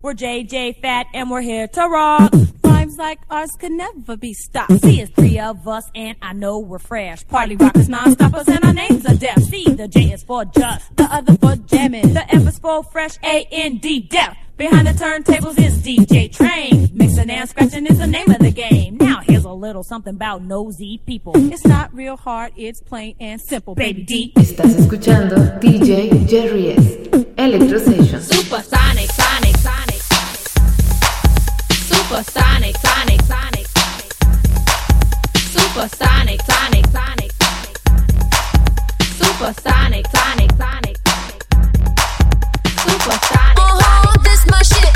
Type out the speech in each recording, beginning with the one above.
We're JJ Fad and we're here to rock. Rhymes like ours could never be stopped. See, it's three of us and I know we're fresh. Party rockers, non-stoppers, and our names are def. See, the J is for just, the other for jamming. The F is for fresh, A-N-D, def. Behind the turntables is DJ Train. Mixing and scratching is the name of the game. Now here's a little something about nosy people. It's not real hard, it's plain and simple, baby D. Estás escuchando DJ Jerry S. Electro Session. Supersonic, sonic, sonic. Supersonic, sonic, sonic. Supersonic, sonic, sonic. Supersonic, sonic, sonic. Supersonic. Uh-huh, this shit.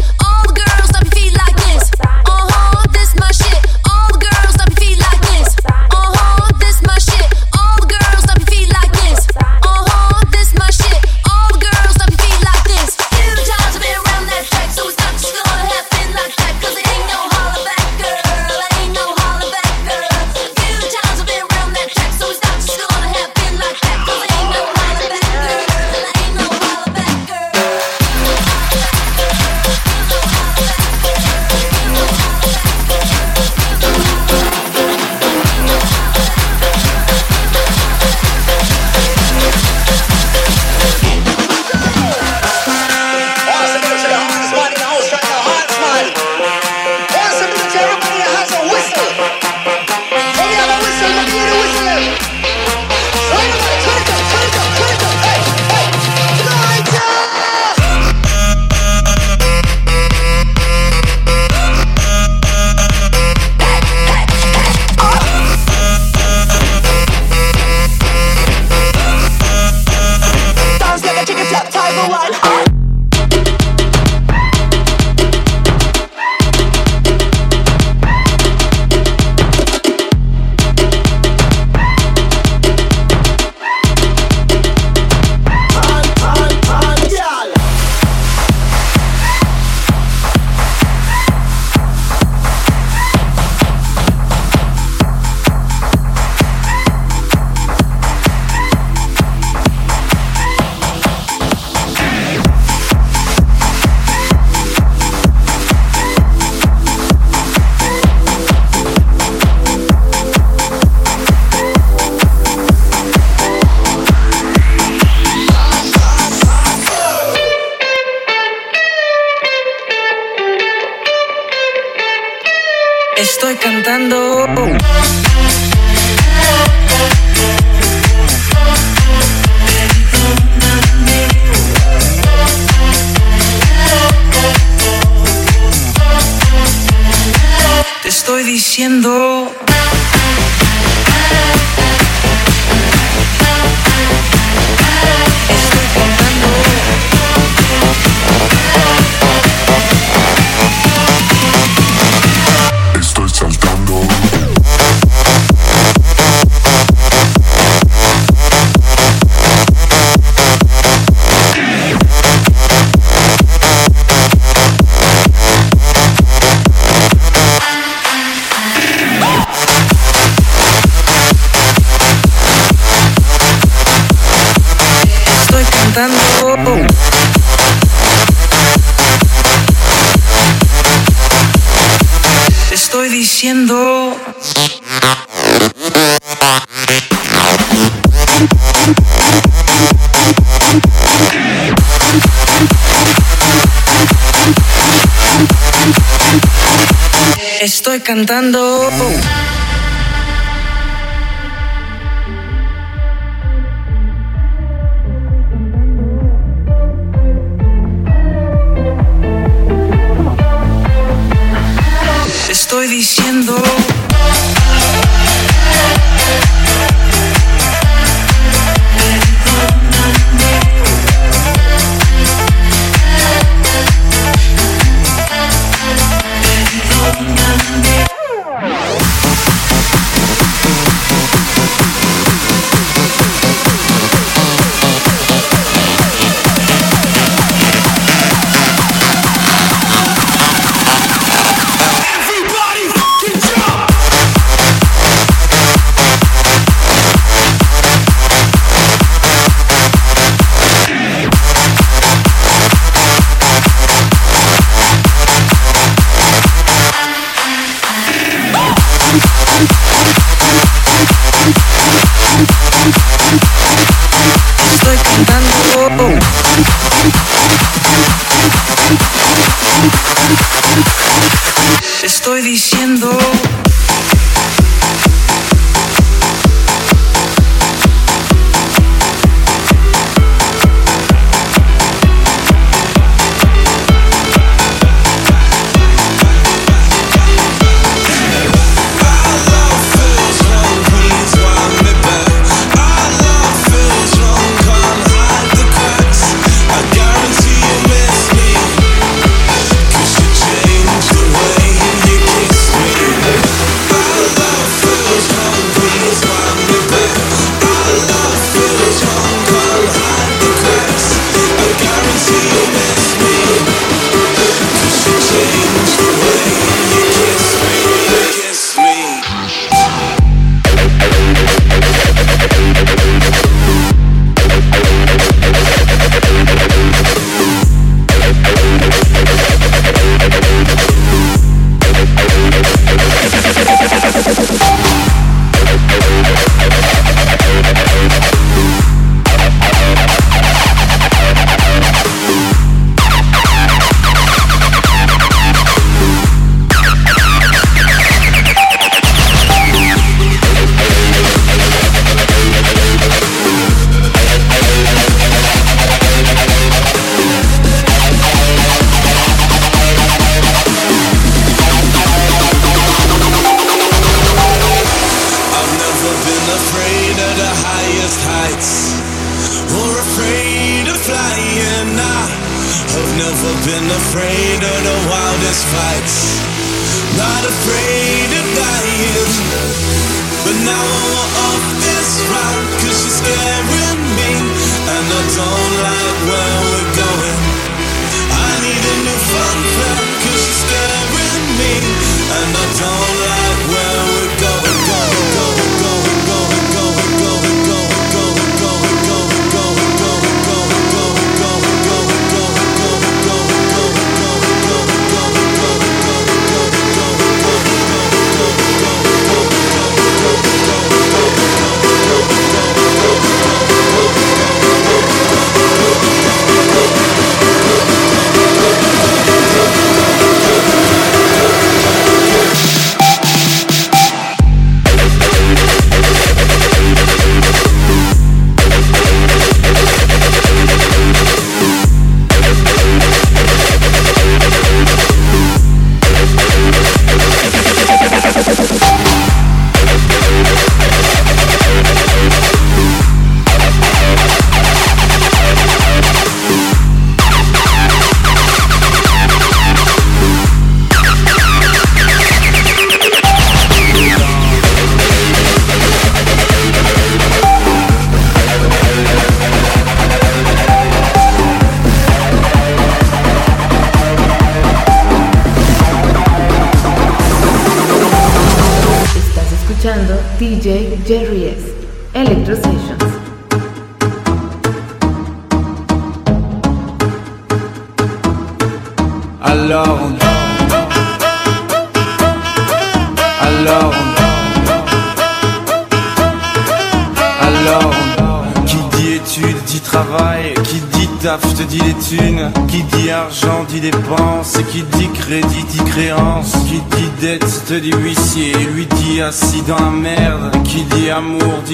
Diciendo. Estoy cantando.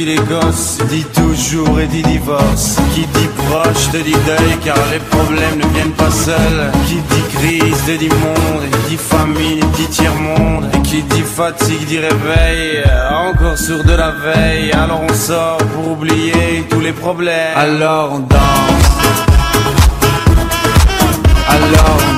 les gosses, dit toujours et dit divorce. Qui dit proche te dit deuil car les problèmes ne viennent pas seuls. Qui dit crise te dit monde, et dit famine, dit tiers-monde. Et qui dit fatigue dit réveil, encore sur de la veille. Alors on sort pour oublier tous les problèmes. Alors on danse. Alors on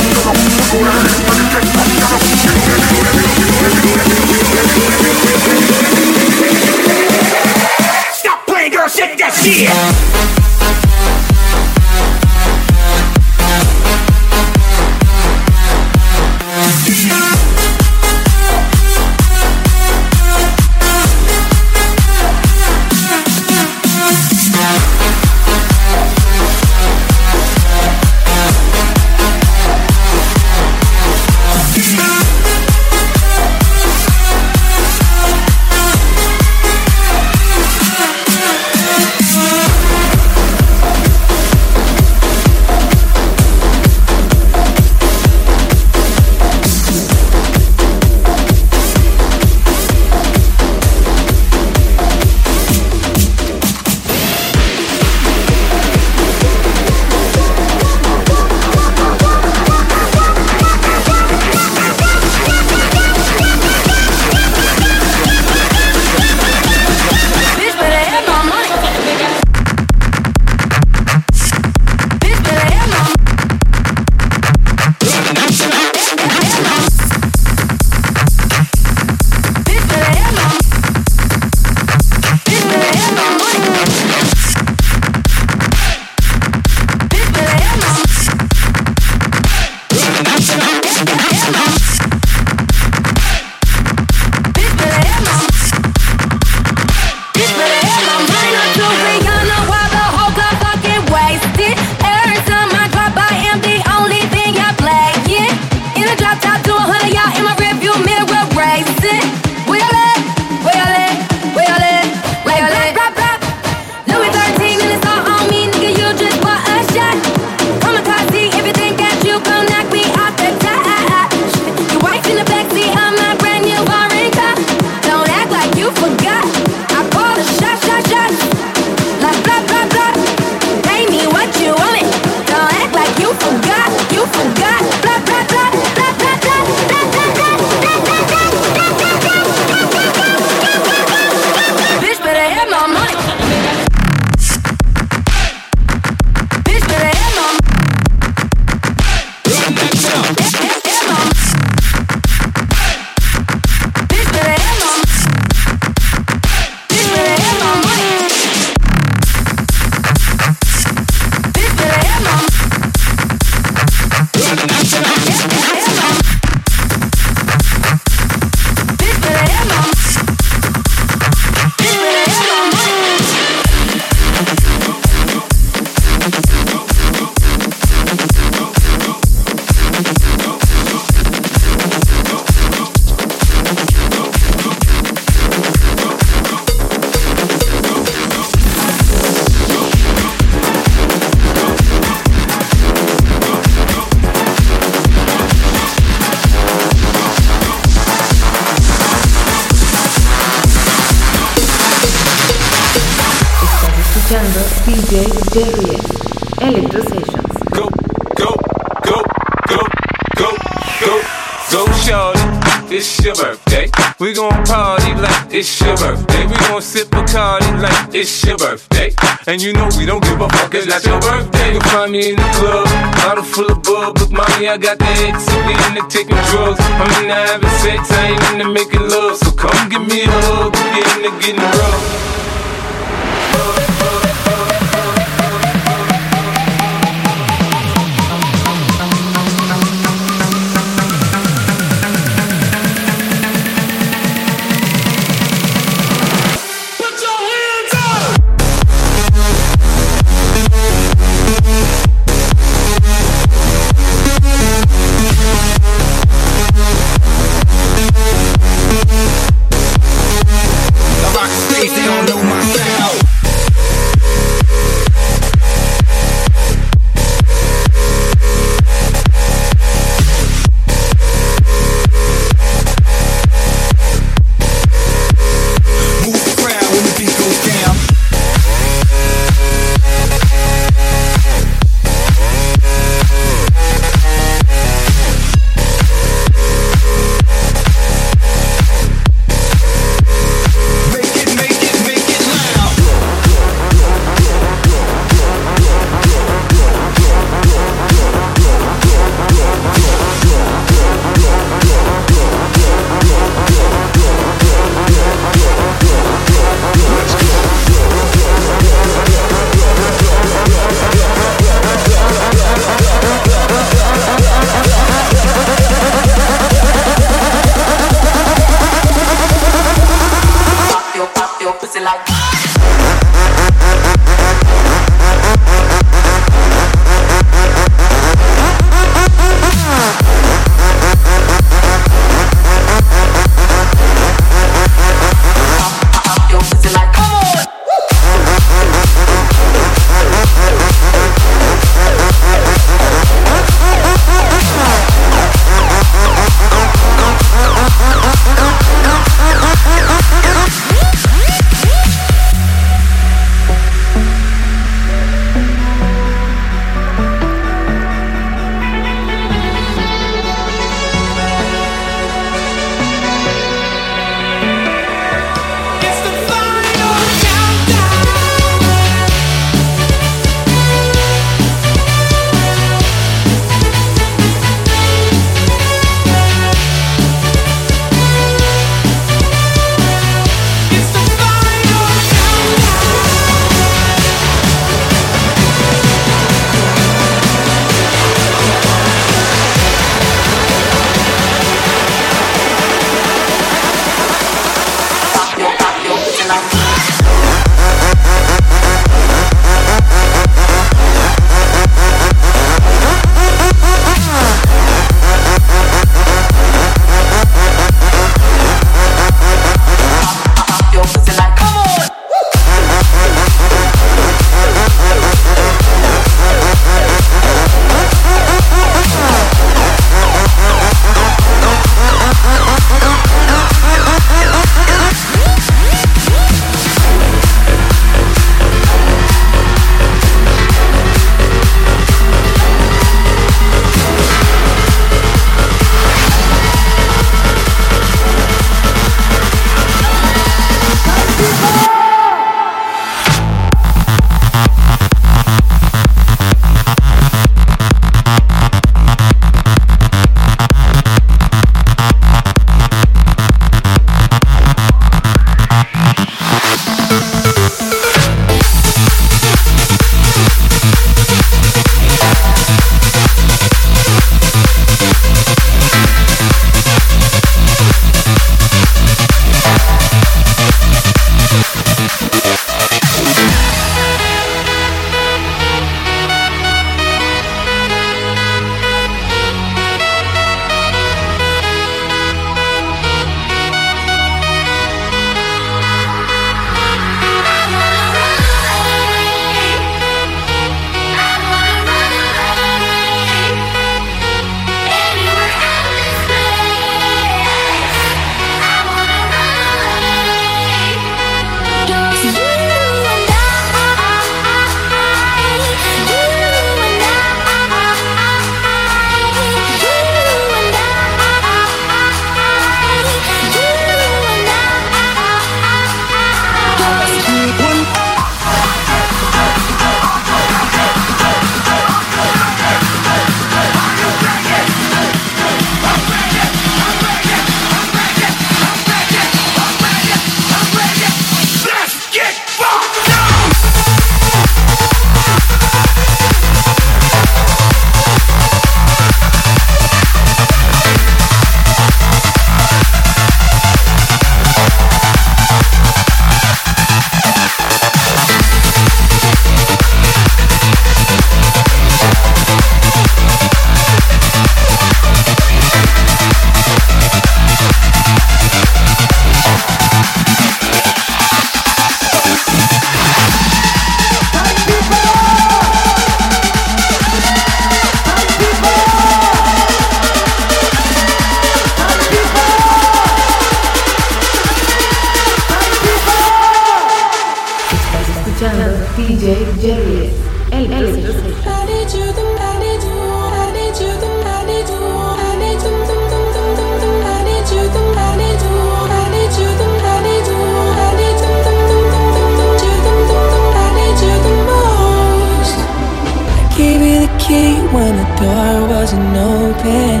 door wasn't open.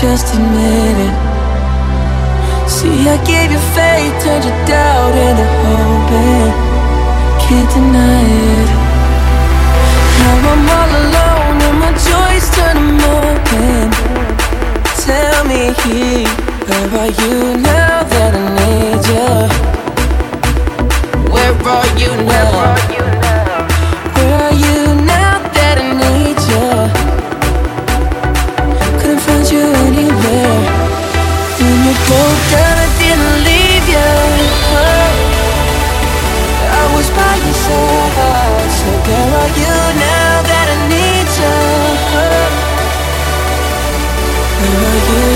Just admit it. See, I gave you faith, turned your doubt into hope, can't deny it. Now I'm all alone, and my joys turn them open. Tell me, where are you now that I need you? Where are you now? Need you?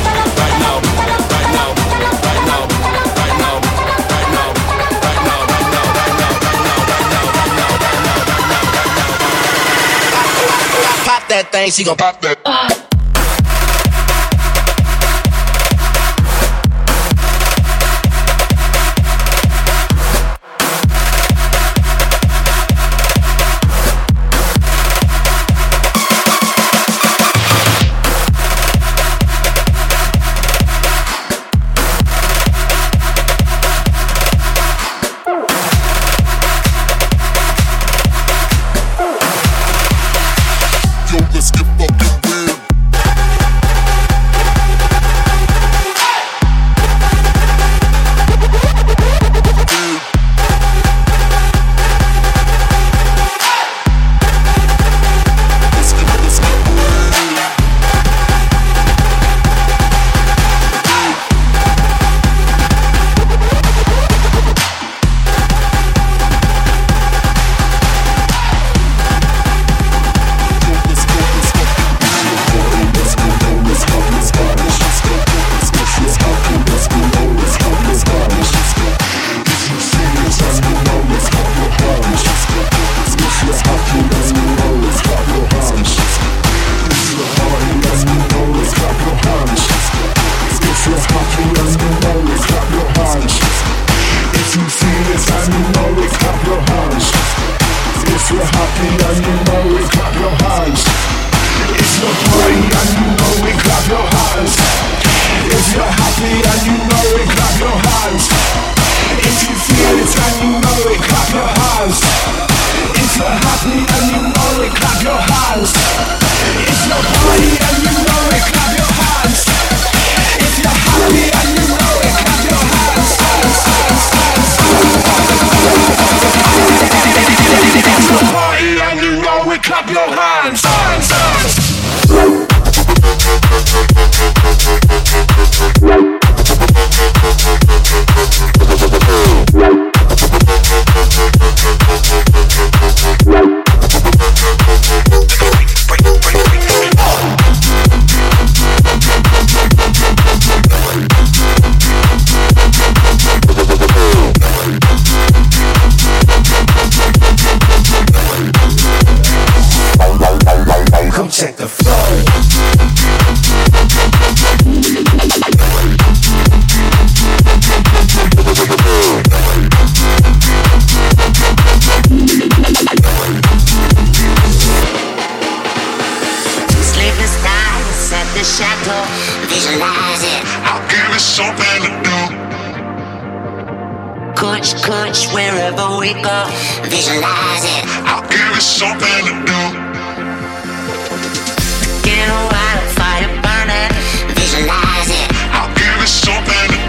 that thing, she gon' pop that. Uh. a shadow, visualize it. I'll give you something to do. Coach, coach, wherever we go, visualize it. I'll give you something to do. Get a wildfire burning, visualize it. I'll give you something to.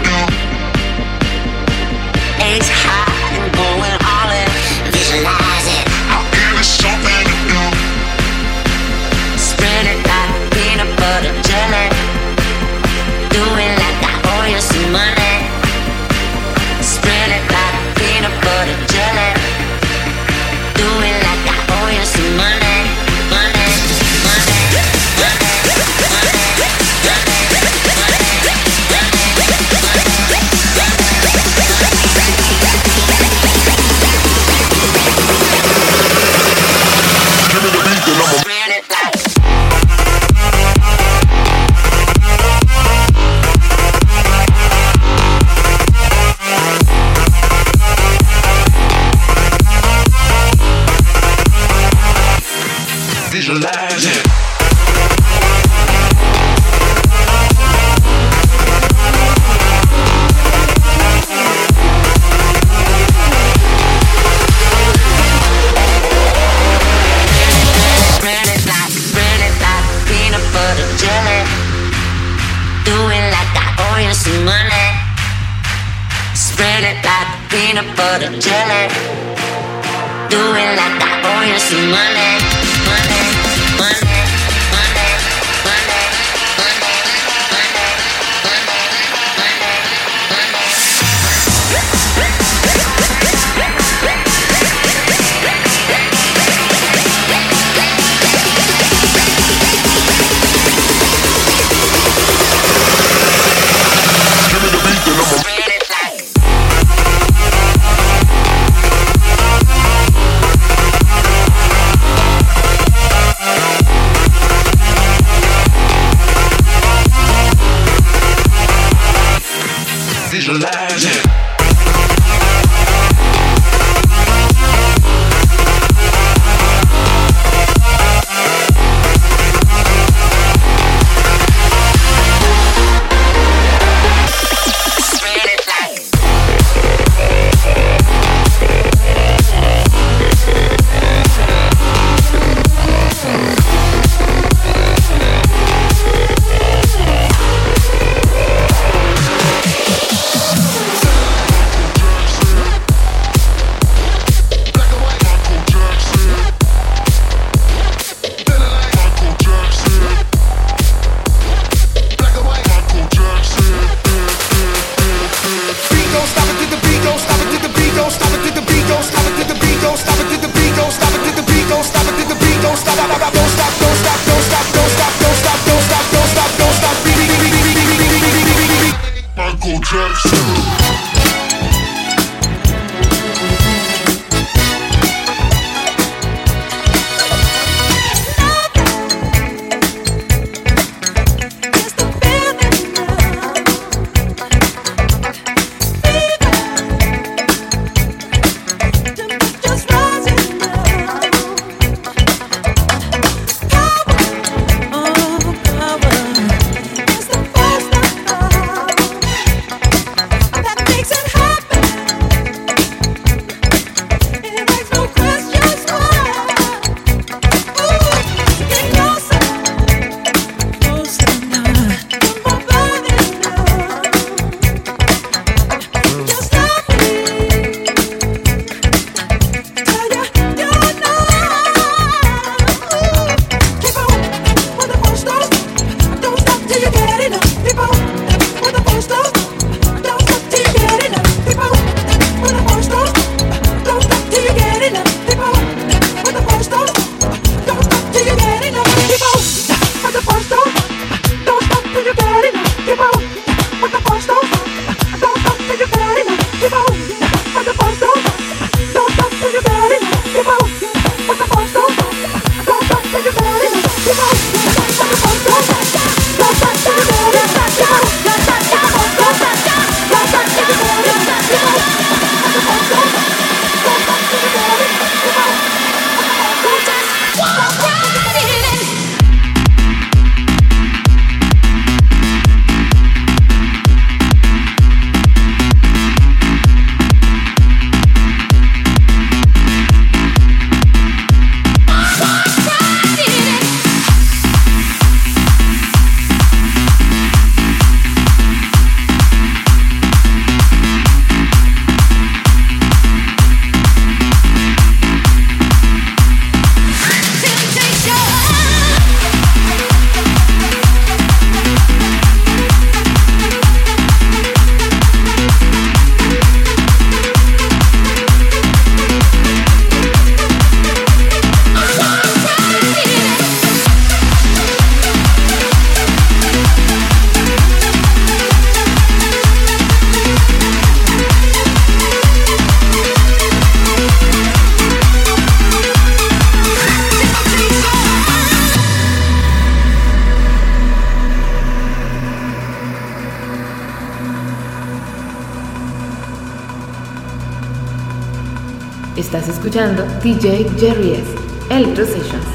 Escuchando DJ Jerry S. Electro Sessions.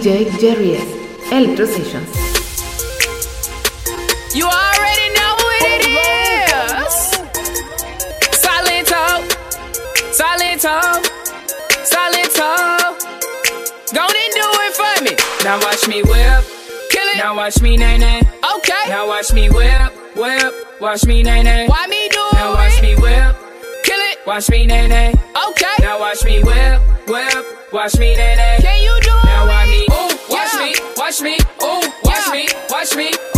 DJ Jerry S. Electro Sessions. You already know what it is. Silento, Silento, Silento. Go and do it for me. Now watch me whip, kill it. Now watch me nay nay. Okay. Now watch me whip, whip. Watch me nay nay. Why me do it? Now watch me whip. Kill it. Watch me nay nay. Okay. Now watch me whip, whip. Watch me nay nay. Can you do it? Watch me. Watch me. Watch me.